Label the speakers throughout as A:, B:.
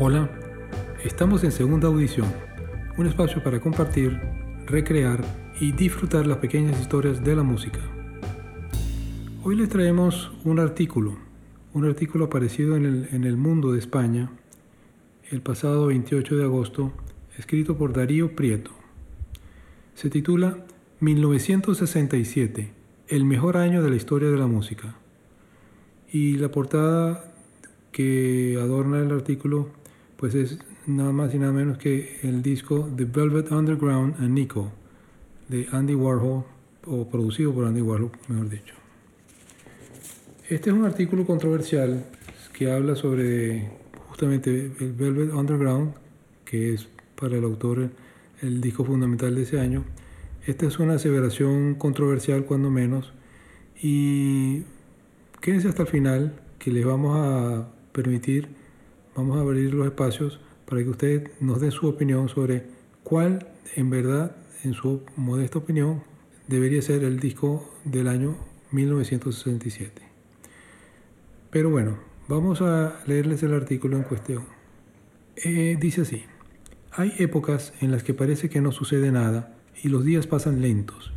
A: Hola, estamos en Segunda Audición, un espacio para compartir, recrear y disfrutar las pequeñas historias de la música. Hoy les traemos un artículo, un artículo aparecido en el, Mundo de España el pasado 28 de agosto, escrito por Darío Prieto. Se titula 1967, el mejor año de la historia de la música. Y la portada que adorna el artículo pues es nada más y nada menos que el disco The Velvet Underground and Nico de Andy Warhol, o producido por Andy Warhol, mejor dicho. Este es un artículo controversial que habla sobre justamente el Velvet Underground, que es para el autor el disco fundamental de ese año. Esta es una aseveración controversial cuando menos y quédense hasta el final que les vamos a permitir vamos a abrir los espacios para que usted nos dé su opinión sobre cuál, en verdad, en su modesta opinión, debería ser el disco del año 1967. Pero bueno, vamos a leerles el artículo en cuestión. Eh, dice así, hay épocas en las que parece que no sucede nada y los días pasan lentos,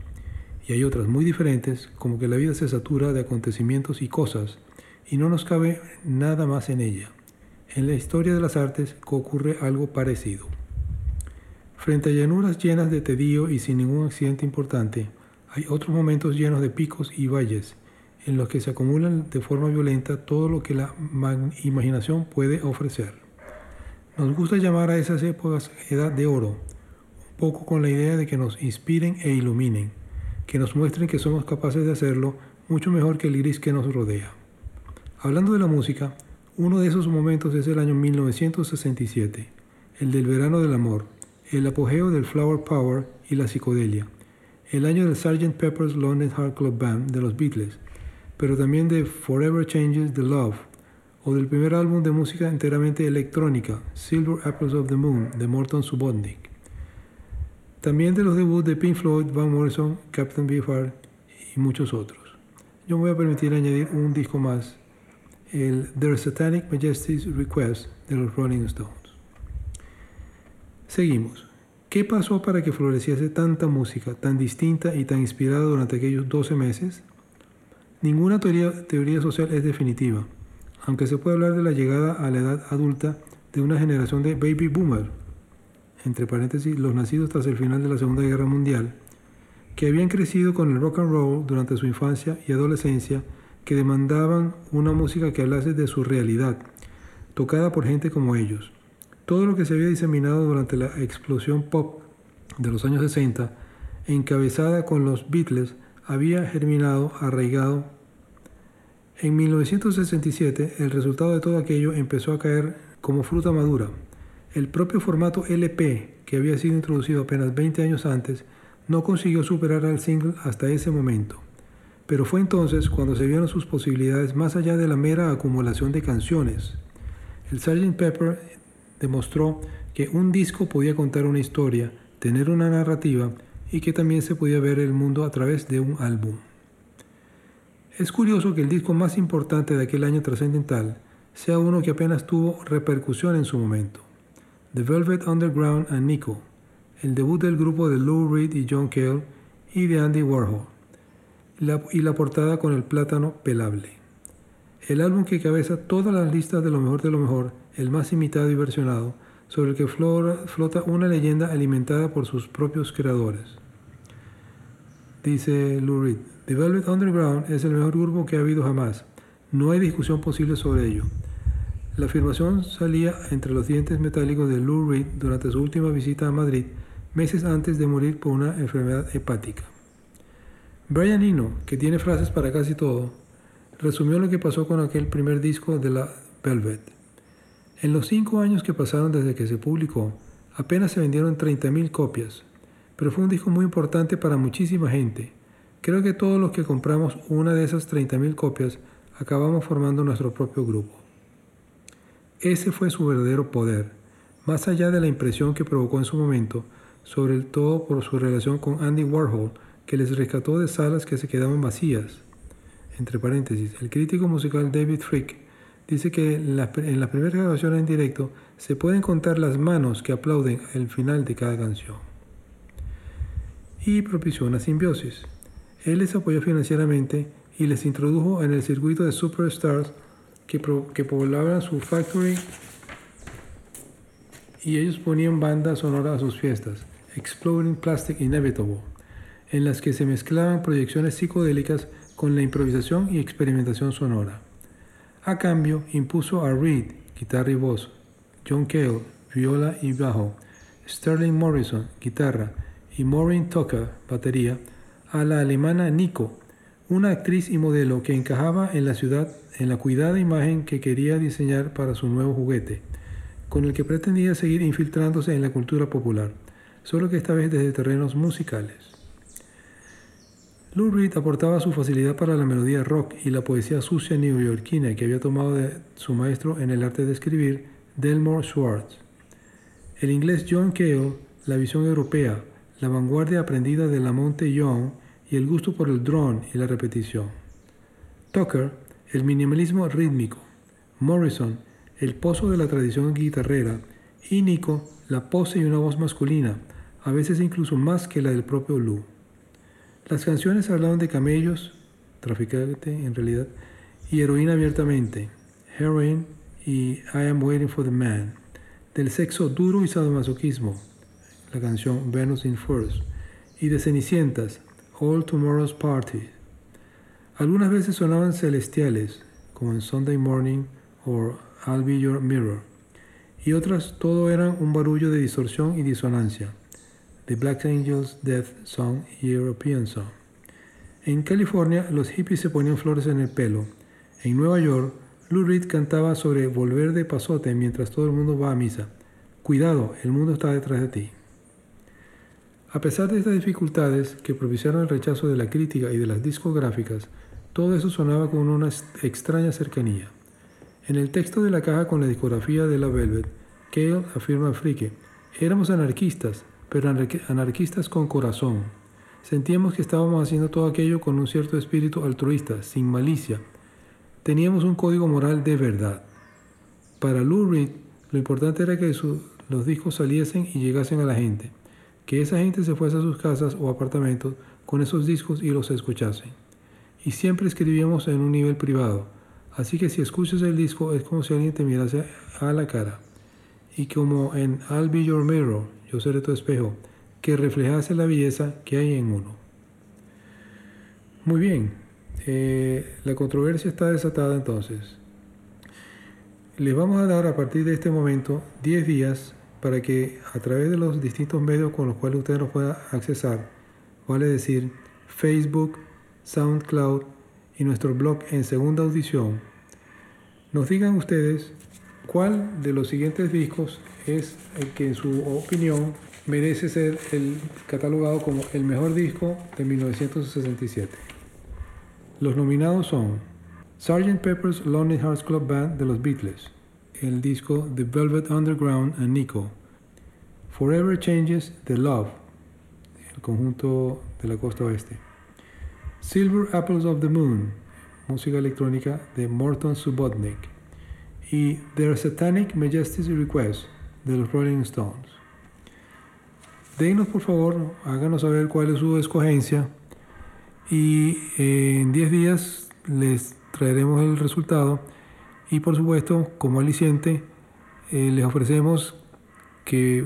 A: y hay otras muy diferentes, como que la vida se satura de acontecimientos y cosas, y no nos cabe nada más en ella. En la historia de las artes ocurre algo parecido. Frente a llanuras llenas de tedio y sin ningún accidente importante, hay otros momentos llenos de picos y valles, en los que se acumulan de forma violenta todo lo que la imaginación puede ofrecer. Nos gusta llamar a esas épocas edad de oro, un poco con la idea de que nos inspiren e iluminen, que nos muestren que somos capaces de hacerlo mucho mejor que el gris que nos rodea. Hablando de la música, uno de esos momentos es el año 1967, el del verano del amor, el apogeo del Flower Power y la psicodelia, el año del Sgt. Pepper's Lonely Heart Club Band de los Beatles, pero también de Forever Changes the Love, o del primer álbum de música enteramente electrónica, Silver Apples of the Moon, de Morton Subotnick. También de los debuts de Pink Floyd, Van Morrison, Captain Beefheart y muchos otros. Yo me voy a permitir añadir un disco más el Their Satanic Majesty's Request de los Rolling Stones. Seguimos. ¿Qué pasó para que floreciese tanta música, tan distinta y tan inspirada durante aquellos 12 meses? Ninguna teoría, teoría social es definitiva, aunque se puede hablar de la llegada a la edad adulta de una generación de baby boomer, entre paréntesis, los nacidos tras el final de la Segunda Guerra Mundial, que habían crecido con el rock and roll durante su infancia y adolescencia que demandaban una música que hablase de su realidad, tocada por gente como ellos. Todo lo que se había diseminado durante la explosión pop de los años 60, encabezada con los Beatles, había germinado, arraigado. En 1967, el resultado de todo aquello empezó a caer como fruta madura. El propio formato LP, que había sido introducido apenas 20 años antes, no consiguió superar al single hasta ese momento. Pero fue entonces cuando se vieron sus posibilidades más allá de la mera acumulación de canciones. El Sgt. Pepper demostró que un disco podía contar una historia, tener una narrativa y que también se podía ver el mundo a través de un álbum. Es curioso que el disco más importante de aquel año trascendental sea uno que apenas tuvo repercusión en su momento. The Velvet Underground and Nico, el debut del grupo de Lou Reed y John Cale y de Andy Warhol y la portada con el plátano pelable. El álbum que cabeza todas las listas de lo mejor de lo mejor, el más imitado y versionado, sobre el que flota una leyenda alimentada por sus propios creadores. Dice Lou Reed, The Velvet Underground es el mejor grupo que ha habido jamás. No hay discusión posible sobre ello. La afirmación salía entre los dientes metálicos de Lou Reed durante su última visita a Madrid, meses antes de morir por una enfermedad hepática. Brian Eno, que tiene frases para casi todo, resumió lo que pasó con aquel primer disco de la Velvet. En los cinco años que pasaron desde que se publicó, apenas se vendieron 30.000 copias, pero fue un disco muy importante para muchísima gente. Creo que todos los que compramos una de esas 30.000 copias acabamos formando nuestro propio grupo. Ese fue su verdadero poder, más allá de la impresión que provocó en su momento, sobre todo por su relación con Andy Warhol, que les rescató de salas que se quedaban vacías. Entre paréntesis, el crítico musical David Frick dice que en las, en las primeras grabaciones en directo se pueden contar las manos que aplauden el final de cada canción. Y propició una simbiosis. Él les apoyó financieramente y les introdujo en el circuito de superstars que, que poblaban su factory y ellos ponían bandas sonoras a sus fiestas, Exploding Plastic Inevitable, en las que se mezclaban proyecciones psicodélicas con la improvisación y experimentación sonora. A cambio, impuso a Reed, guitarra y voz, John Cale, viola y bajo, Sterling Morrison, guitarra, y Maureen Tucker, batería, a la alemana Nico, una actriz y modelo que encajaba en la ciudad en la cuidada imagen que quería diseñar para su nuevo juguete, con el que pretendía seguir infiltrándose en la cultura popular, solo que esta vez desde terrenos musicales. Lou Reed aportaba su facilidad para la melodía rock y la poesía sucia neoyorquina que había tomado de su maestro en el arte de escribir, Delmore Schwartz. El inglés John Cale, la visión europea, la vanguardia aprendida de Lamonte Young y el gusto por el drone y la repetición. Tucker, el minimalismo rítmico. Morrison, el pozo de la tradición guitarrera. Y Nico, la pose y una voz masculina, a veces incluso más que la del propio Lou. Las canciones hablaban de camellos, traficante en realidad, y heroína abiertamente, heroin y I am waiting for the man, del sexo duro y sadomasoquismo, la canción Venus in Furs, y de Cenicientas, All Tomorrow's Party. Algunas veces sonaban celestiales, como en Sunday Morning o I'll Be Your Mirror, y otras todo eran un barullo de distorsión y disonancia. The Black Angels Death Song y European Song. En California, los hippies se ponían flores en el pelo. En Nueva York, Lou Reed cantaba sobre volver de pasote mientras todo el mundo va a misa. Cuidado, el mundo está detrás de ti. A pesar de estas dificultades que propiciaron el rechazo de la crítica y de las discográficas, todo eso sonaba con una extraña cercanía. En el texto de la caja con la discografía de la Velvet, Cale afirma a Frike, éramos anarquistas, pero anarquistas con corazón. Sentíamos que estábamos haciendo todo aquello con un cierto espíritu altruista, sin malicia. Teníamos un código moral de verdad. Para Lou Reed, lo importante era que los discos saliesen y llegasen a la gente, que esa gente se fuese a sus casas o apartamentos con esos discos y los escuchasen. Y siempre escribíamos en un nivel privado, así que si escuchas el disco es como si alguien te mirase a la cara. Y como en I'll Be Your Mirror, yo seré tu espejo, que reflejase la belleza que hay en uno. Muy bien, eh, la controversia está desatada entonces. Les vamos a dar a partir de este momento 10 días para que a través de los distintos medios con los cuales ustedes nos puedan accesar, vale decir Facebook, SoundCloud y nuestro blog en segunda audición, nos digan ustedes cuál de los siguientes discos es el que en su opinión merece ser catalogado como el mejor disco de 1967. Los nominados son Sgt. Pepper's Lonely Hearts Club Band de los Beatles, el disco The Velvet Underground and Nico, Forever Changes The Love, el conjunto de la costa oeste, Silver Apples of the Moon, música electrónica de Morton Subotnick, y Their Satanic Majesty's Request de los Rolling Stones. Denos por favor, háganos saber cuál es su escogencia y eh, en 10 días les traeremos el resultado y por supuesto como aliciente eh, les ofrecemos que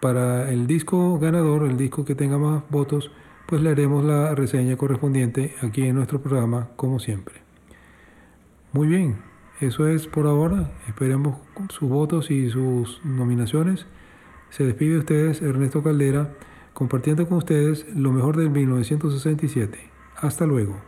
A: para el disco ganador, el disco que tenga más votos, pues le haremos la reseña correspondiente aquí en nuestro programa como siempre. Muy bien, eso es por ahora. Esperemos sus votos y sus nominaciones. Se despide de ustedes Ernesto Caldera, compartiendo con ustedes lo mejor del 1967. Hasta luego.